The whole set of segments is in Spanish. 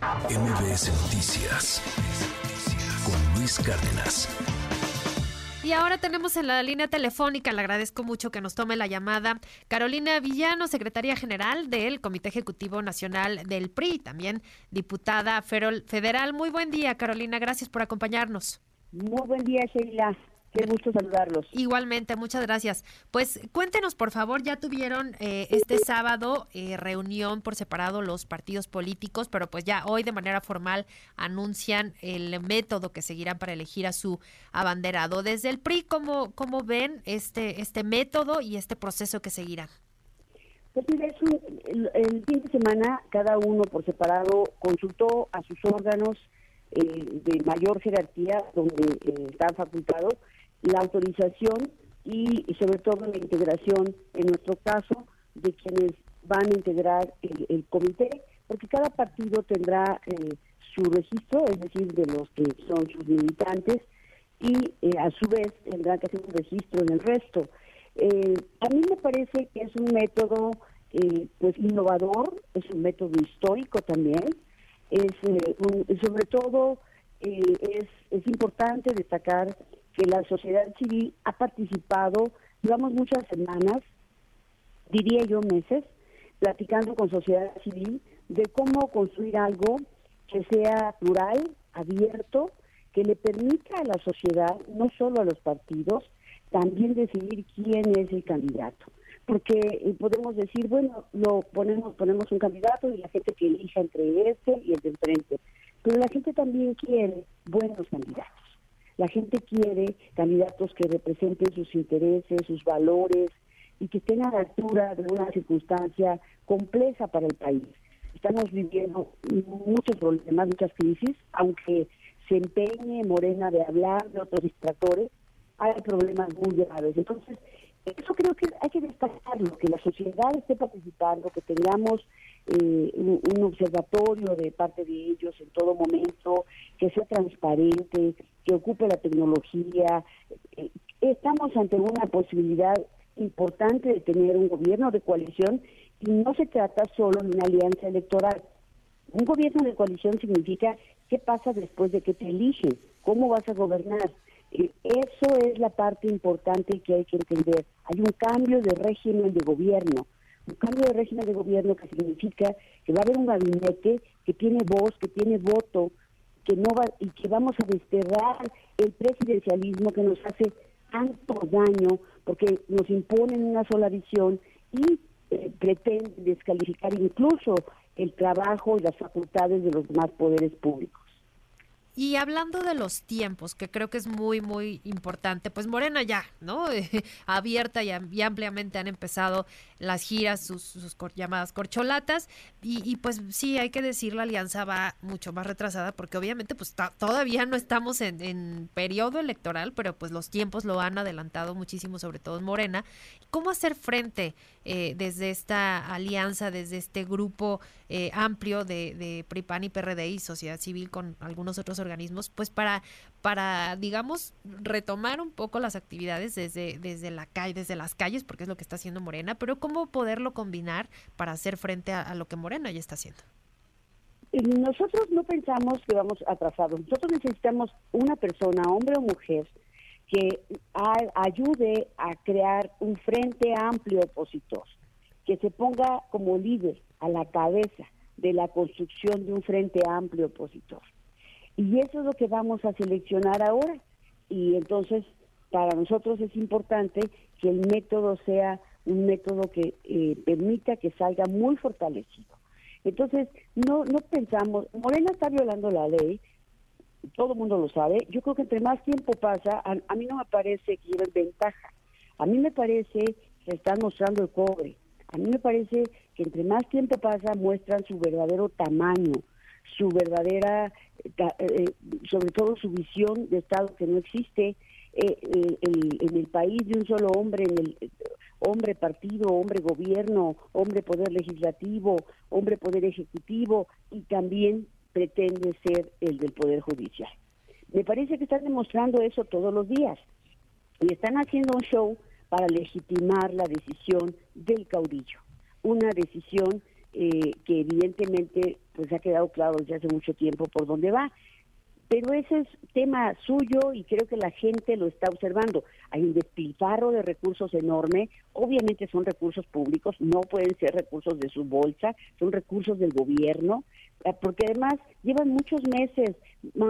MBS Noticias con Luis Cárdenas. Y ahora tenemos en la línea telefónica, le agradezco mucho que nos tome la llamada, Carolina Villano, secretaria general del Comité Ejecutivo Nacional del PRI, también diputada federal. Muy buen día, Carolina, gracias por acompañarnos. Muy buen día, Sheila. Qué gusto saludarlos. Igualmente, muchas gracias. Pues cuéntenos, por favor, ya tuvieron eh, este sábado eh, reunión por separado los partidos políticos, pero pues ya hoy de manera formal anuncian el método que seguirán para elegir a su abanderado. Desde el PRI, ¿cómo, cómo ven este, este método y este proceso que seguirá? Pues mira, es el, el, fin de semana cada uno por separado consultó a sus órganos eh, de mayor jerarquía donde están facultados la autorización y, sobre todo la integración, en nuestro caso, de quienes van a integrar el, comité, porque cada partido tendrá eh, su registro, es decir, de los que son sus militantes, y eh, a su vez tendrá que hacer un registro en el resto. Eh, a mí me parece que es un método pues innovador, es un método histórico también, es sobre todo es, es importante destacar que la sociedad civil ha participado, llevamos muchas semanas, diría yo meses, platicando con sociedad civil de cómo construir algo que sea plural, abierto, que le permita a la sociedad, no solo a los partidos, también decidir quién es el candidato. Porque eh, podemos decir, bueno, lo ponemos, ponemos un candidato y la gente que elija entre este y el de enfrente. Pero la gente también quiere buenos candidatos. La gente quiere candidatos que representen sus intereses, sus valores y que estén a la altura de una circunstancia compleja para el país. Estamos viviendo muchos problemas, muchas crisis, aunque se empeñe Morena de hablar de otros distractores, hay problemas muy graves. Entonces, eso creo que hay que destacarlo, que la sociedad esté participando, que tengamos eh, un, observatorio de parte de ellos en todo momento, que sea transparente, que ocupe la tecnología. Eh, estamos ante una posibilidad importante de tener un gobierno de coalición y no se trata solo de una alianza electoral. Un gobierno de coalición significa qué pasa después de que te eligen, cómo vas a gobernar. Eh, eso es la parte importante que hay que entender. Hay un cambio de régimen de gobierno un cambio de régimen de gobierno que significa que va a haber un gabinete que tiene voz, que tiene voto, que no y que vamos a desterrar el presidencialismo que nos hace tanto daño porque nos imponen una sola visión y eh, pretende descalificar incluso el trabajo y las facultades de los demás poderes públicos. Y hablando de los tiempos, que creo que es muy, muy importante, pues Morena ya, ¿no? Abierta y, ampliamente han empezado las giras, sus, llamadas corcholatas, y, pues sí, hay que decir, la alianza va mucho más retrasada, porque obviamente pues todavía no estamos en, en, periodo electoral, pero pues los tiempos lo han adelantado muchísimo, sobre todo en Morena. ¿Cómo hacer frente eh, desde esta alianza, desde este grupo eh, amplio de, de PRIPAN y PRD y sociedad civil con algunos otros organismos, pues para, para digamos, retomar un poco las actividades desde, desde la calle, desde las calles, porque es lo que está haciendo Morena, pero cómo poderlo combinar para hacer frente a, lo que Morena ya está haciendo. Nosotros no pensamos que vamos atrasados. Nosotros necesitamos una persona, hombre o mujer, que ayude a crear un frente amplio opositor, que se ponga como líder a la cabeza de la construcción de un frente amplio opositor. Y eso es lo que vamos a seleccionar ahora. Y entonces, para nosotros es importante que el método sea un método que eh, permita que salga muy fortalecido. Entonces, no, no pensamos, Morena está violando la ley, todo el mundo lo sabe, yo creo que entre más tiempo pasa, a, mí no me parece que lleven ventaja, a mí me parece que están mostrando el cobre, a mí me parece que entre más tiempo pasa muestran su verdadero tamaño, su verdadera, eh, eh, sobre todo su visión de Estado que no existe eh, en el país de un solo hombre, en el hombre partido, hombre gobierno, hombre poder legislativo, hombre poder ejecutivo y también pretende ser el del Poder Judicial. Me parece que están demostrando eso todos los días y están haciendo un show para legitimar la decisión del caudillo, una decisión eh, que evidentemente pues ha quedado claro desde hace mucho tiempo por dónde va. Pero ese es tema suyo y creo que la gente lo está observando. Hay un despilfarro de recursos enorme, obviamente son recursos públicos, no pueden ser recursos de su bolsa, son recursos del gobierno, eh, porque además llevan muchos meses,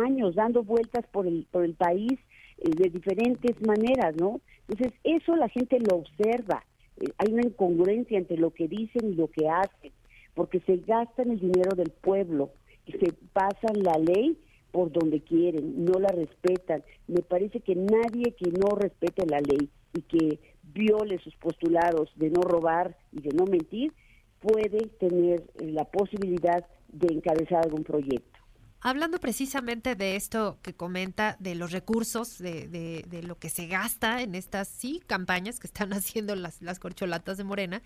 años dando vueltas por el, por el país eh, de diferentes maneras, ¿no? Entonces, eso la gente lo observa. Eh, hay una incongruencia entre lo que dicen y lo que hacen, porque se gastan el dinero del pueblo y se pasan la ley por donde quieren, no la respetan. Me parece que nadie que no respete la ley y que viole sus postulados de no robar y de no mentir puede tener la posibilidad de encabezar algún proyecto. Hablando precisamente de esto que comenta, de los recursos, de, de, lo que se gasta en estas sí campañas que están haciendo las, las corcholatas de Morena,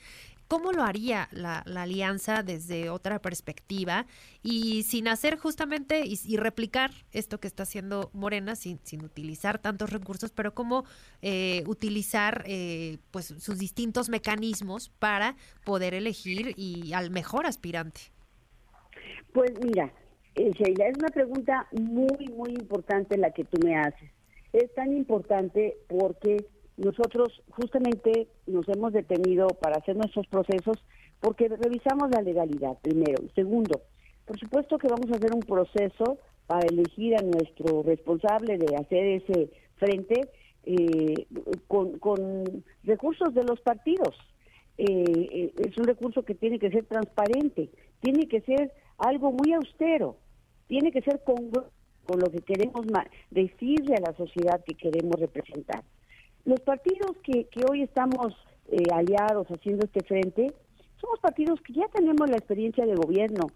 ¿cómo lo haría la, la alianza desde otra perspectiva y sin hacer justamente y, replicar esto que está haciendo Morena sin, sin utilizar tantos recursos, pero cómo eh, utilizar eh, pues sus distintos mecanismos para poder elegir y al mejor aspirante? Pues mira, eh, Sheila, es una pregunta muy, muy importante la que tú me haces. Es tan importante porque nosotros justamente nos hemos detenido para hacer nuestros procesos porque revisamos la legalidad, primero. Segundo, por supuesto que vamos a hacer un proceso para elegir a nuestro responsable de hacer ese frente eh, con, con, recursos de los partidos. Eh, es un recurso que tiene que ser transparente, tiene que ser algo muy austero tiene que ser con, con lo que queremos decirle a la sociedad que queremos representar. Los partidos que, que hoy estamos eh, aliados haciendo este frente, somos partidos que ya tenemos la experiencia de gobierno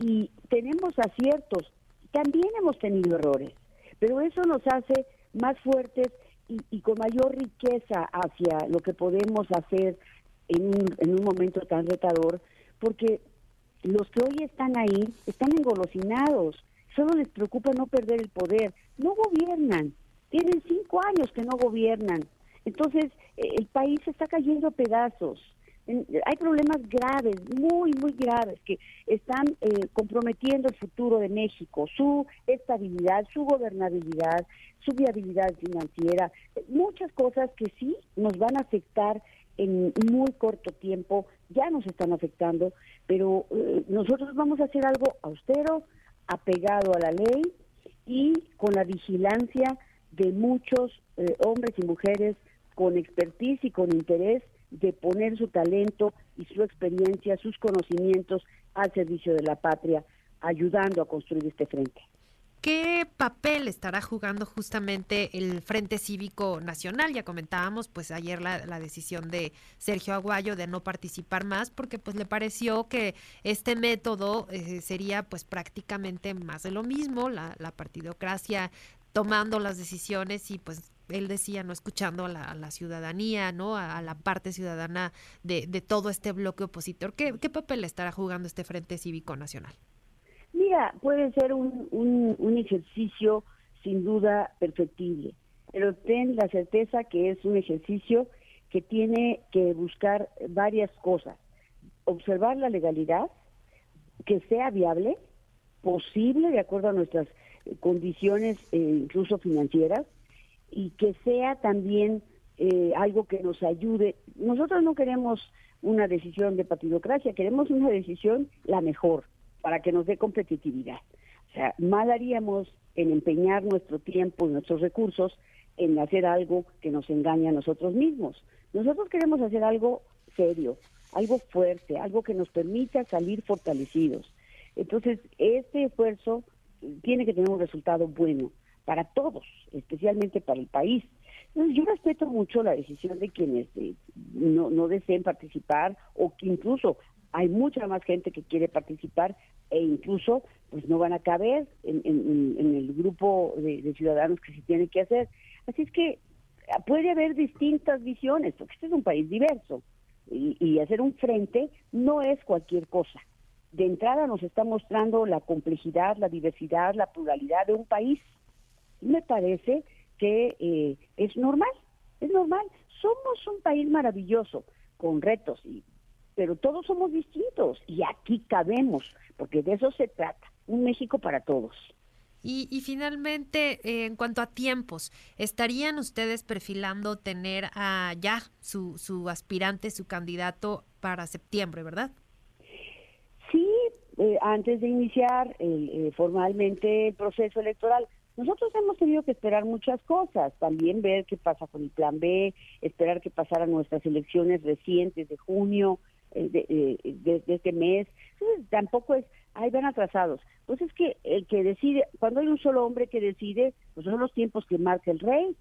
y tenemos aciertos, también hemos tenido errores, pero eso nos hace más fuertes y, y con mayor riqueza hacia lo que podemos hacer en un, en un momento tan retador, porque los que hoy están ahí están engolosinados, solo les preocupa no perder el poder, no gobiernan, tienen cinco años que no gobiernan, entonces eh, el país está cayendo a pedazos. Hay problemas graves, muy, muy graves, que están eh, comprometiendo el futuro de México, su estabilidad, su gobernabilidad, su viabilidad financiera, muchas cosas que sí nos van a afectar en muy corto tiempo, ya nos están afectando, pero eh, nosotros vamos a hacer algo austero, apegado a la ley y con la vigilancia de muchos eh, hombres y mujeres con expertise y con interés de poner su talento y su experiencia, sus conocimientos al servicio de la patria, ayudando a construir este frente. ¿Qué papel estará jugando justamente el Frente Cívico Nacional? Ya comentábamos pues ayer la, decisión de Sergio Aguayo de no participar más porque pues le pareció que este método eh, sería pues prácticamente más de lo mismo, la, partidocracia tomando las decisiones y pues él decía no escuchando a la, ciudadanía, ¿no? A, la parte ciudadana de, todo este bloque opositor. ¿Qué, ¿Qué papel estará jugando este Frente Cívico Nacional? Mira, puede ser un, un, ejercicio sin duda perfectible, pero ten la certeza que es un ejercicio que tiene que buscar varias cosas. Observar la legalidad, que sea viable, posible de acuerdo a nuestras condiciones eh, incluso financieras, y que sea también eh, algo que nos ayude. Nosotros no queremos una decisión de partidocracia, queremos una decisión la mejor para que nos dé competitividad. O sea, mal haríamos en empeñar nuestro tiempo y nuestros recursos en hacer algo que nos engañe a nosotros mismos. Nosotros queremos hacer algo serio, algo fuerte, algo que nos permita salir fortalecidos. Entonces, este esfuerzo tiene que tener un resultado bueno para todos, especialmente para el país. Entonces, yo respeto mucho la decisión de quienes eh, no, no deseen participar o que incluso hay mucha más gente que quiere participar e incluso pues no van a caber en, el grupo de, ciudadanos que se tiene que hacer. Así es que puede haber distintas visiones, porque este es un país diverso y, y hacer un frente no es cualquier cosa. De entrada nos está mostrando la complejidad, la diversidad, la pluralidad de un país. Me parece que eh, es normal, es normal. Somos un país maravilloso, con retos y pero todos somos distintos y aquí cabemos, porque de eso se trata, un México para todos. Y, finalmente, eh, en cuanto a tiempos, ¿estarían ustedes perfilando tener a ya su, su aspirante, su candidato para septiembre, verdad? Sí, eh, antes de iniciar eh, formalmente el proceso electoral. Nosotros hemos tenido que esperar muchas cosas, también ver qué pasa con el plan B, esperar que pasaran nuestras elecciones recientes de junio, de, de, este mes. Entonces, tampoco es, ahí van atrasados. Pues es que el que decide, cuando hay un solo hombre que decide, pues son los tiempos que marca el rey.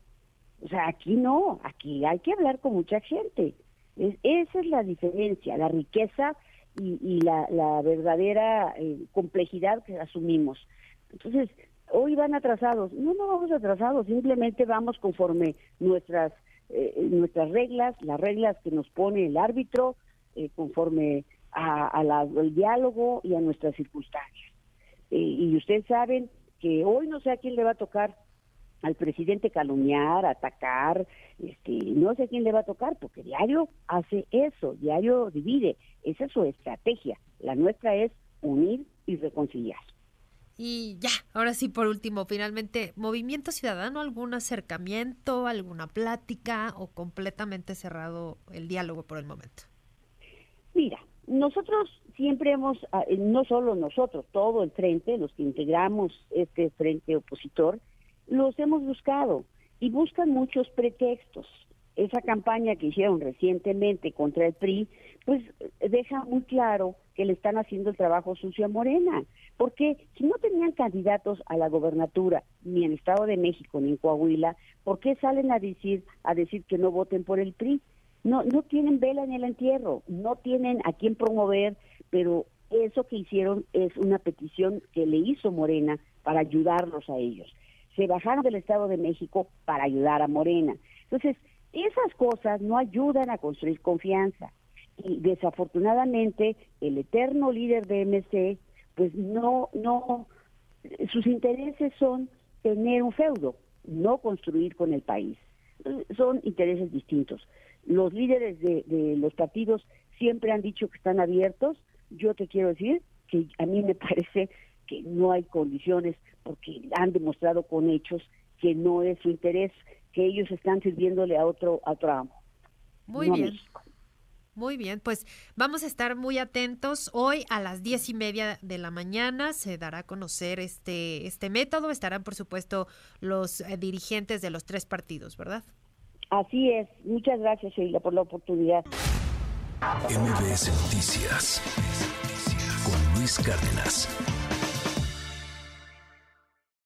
O sea, aquí no, aquí hay que hablar con mucha gente. esa es la diferencia, la riqueza y, la, verdadera eh, complejidad que asumimos. Entonces, hoy van atrasados. No, no vamos atrasados, simplemente vamos conforme nuestras, eh, nuestras reglas, las reglas que nos pone el árbitro, eh, conforme a, al diálogo y a nuestras circunstancias. Eh, y ustedes saben que hoy no sé a quién le va a tocar al presidente calumniar, atacar, este, no sé a quién le va a tocar, porque diario hace eso, diario divide, esa es su estrategia. La nuestra es unir y reconciliar. Y ya, ahora sí, por último, finalmente, ¿Movimiento Ciudadano, algún acercamiento, alguna plática o completamente cerrado el diálogo por el momento? Nosotros siempre hemos, ah, eh, no solo nosotros, todo el frente, los que integramos este frente opositor, los hemos buscado y buscan muchos pretextos. Esa campaña que hicieron recientemente contra el PRI, pues deja muy claro que le están haciendo el trabajo sucio a Morena. Porque si no tenían candidatos a la gobernatura, ni en Estado de México, ni en Coahuila, ¿por qué salen a decir, a decir que no voten por el PRI? No, no tienen vela en el entierro, no tienen a quién promover, pero eso que hicieron es una petición que le hizo Morena para ayudarlos a ellos. Se bajaron del Estado de México para ayudar a Morena. Entonces, esas cosas no ayudan a construir confianza. Y desafortunadamente, el eterno líder de MC, pues no, no, sus intereses son tener un feudo, no construir con el país. Son intereses distintos. Los líderes de, los partidos siempre han dicho que están abiertos. Yo te quiero decir que a mí me parece que no hay condiciones porque han demostrado con hechos que no es su interés, que ellos están sirviéndole a otro, a otro amo. Muy bien. Muy bien, pues vamos a estar muy atentos. Hoy a las diez y media de la mañana se dará a conocer este, este método. Estarán, por supuesto, los eh, dirigentes de los tres partidos, ¿verdad? Así es. Muchas gracias, Sheila, por la oportunidad. MBS Noticias con Luis Cárdenas.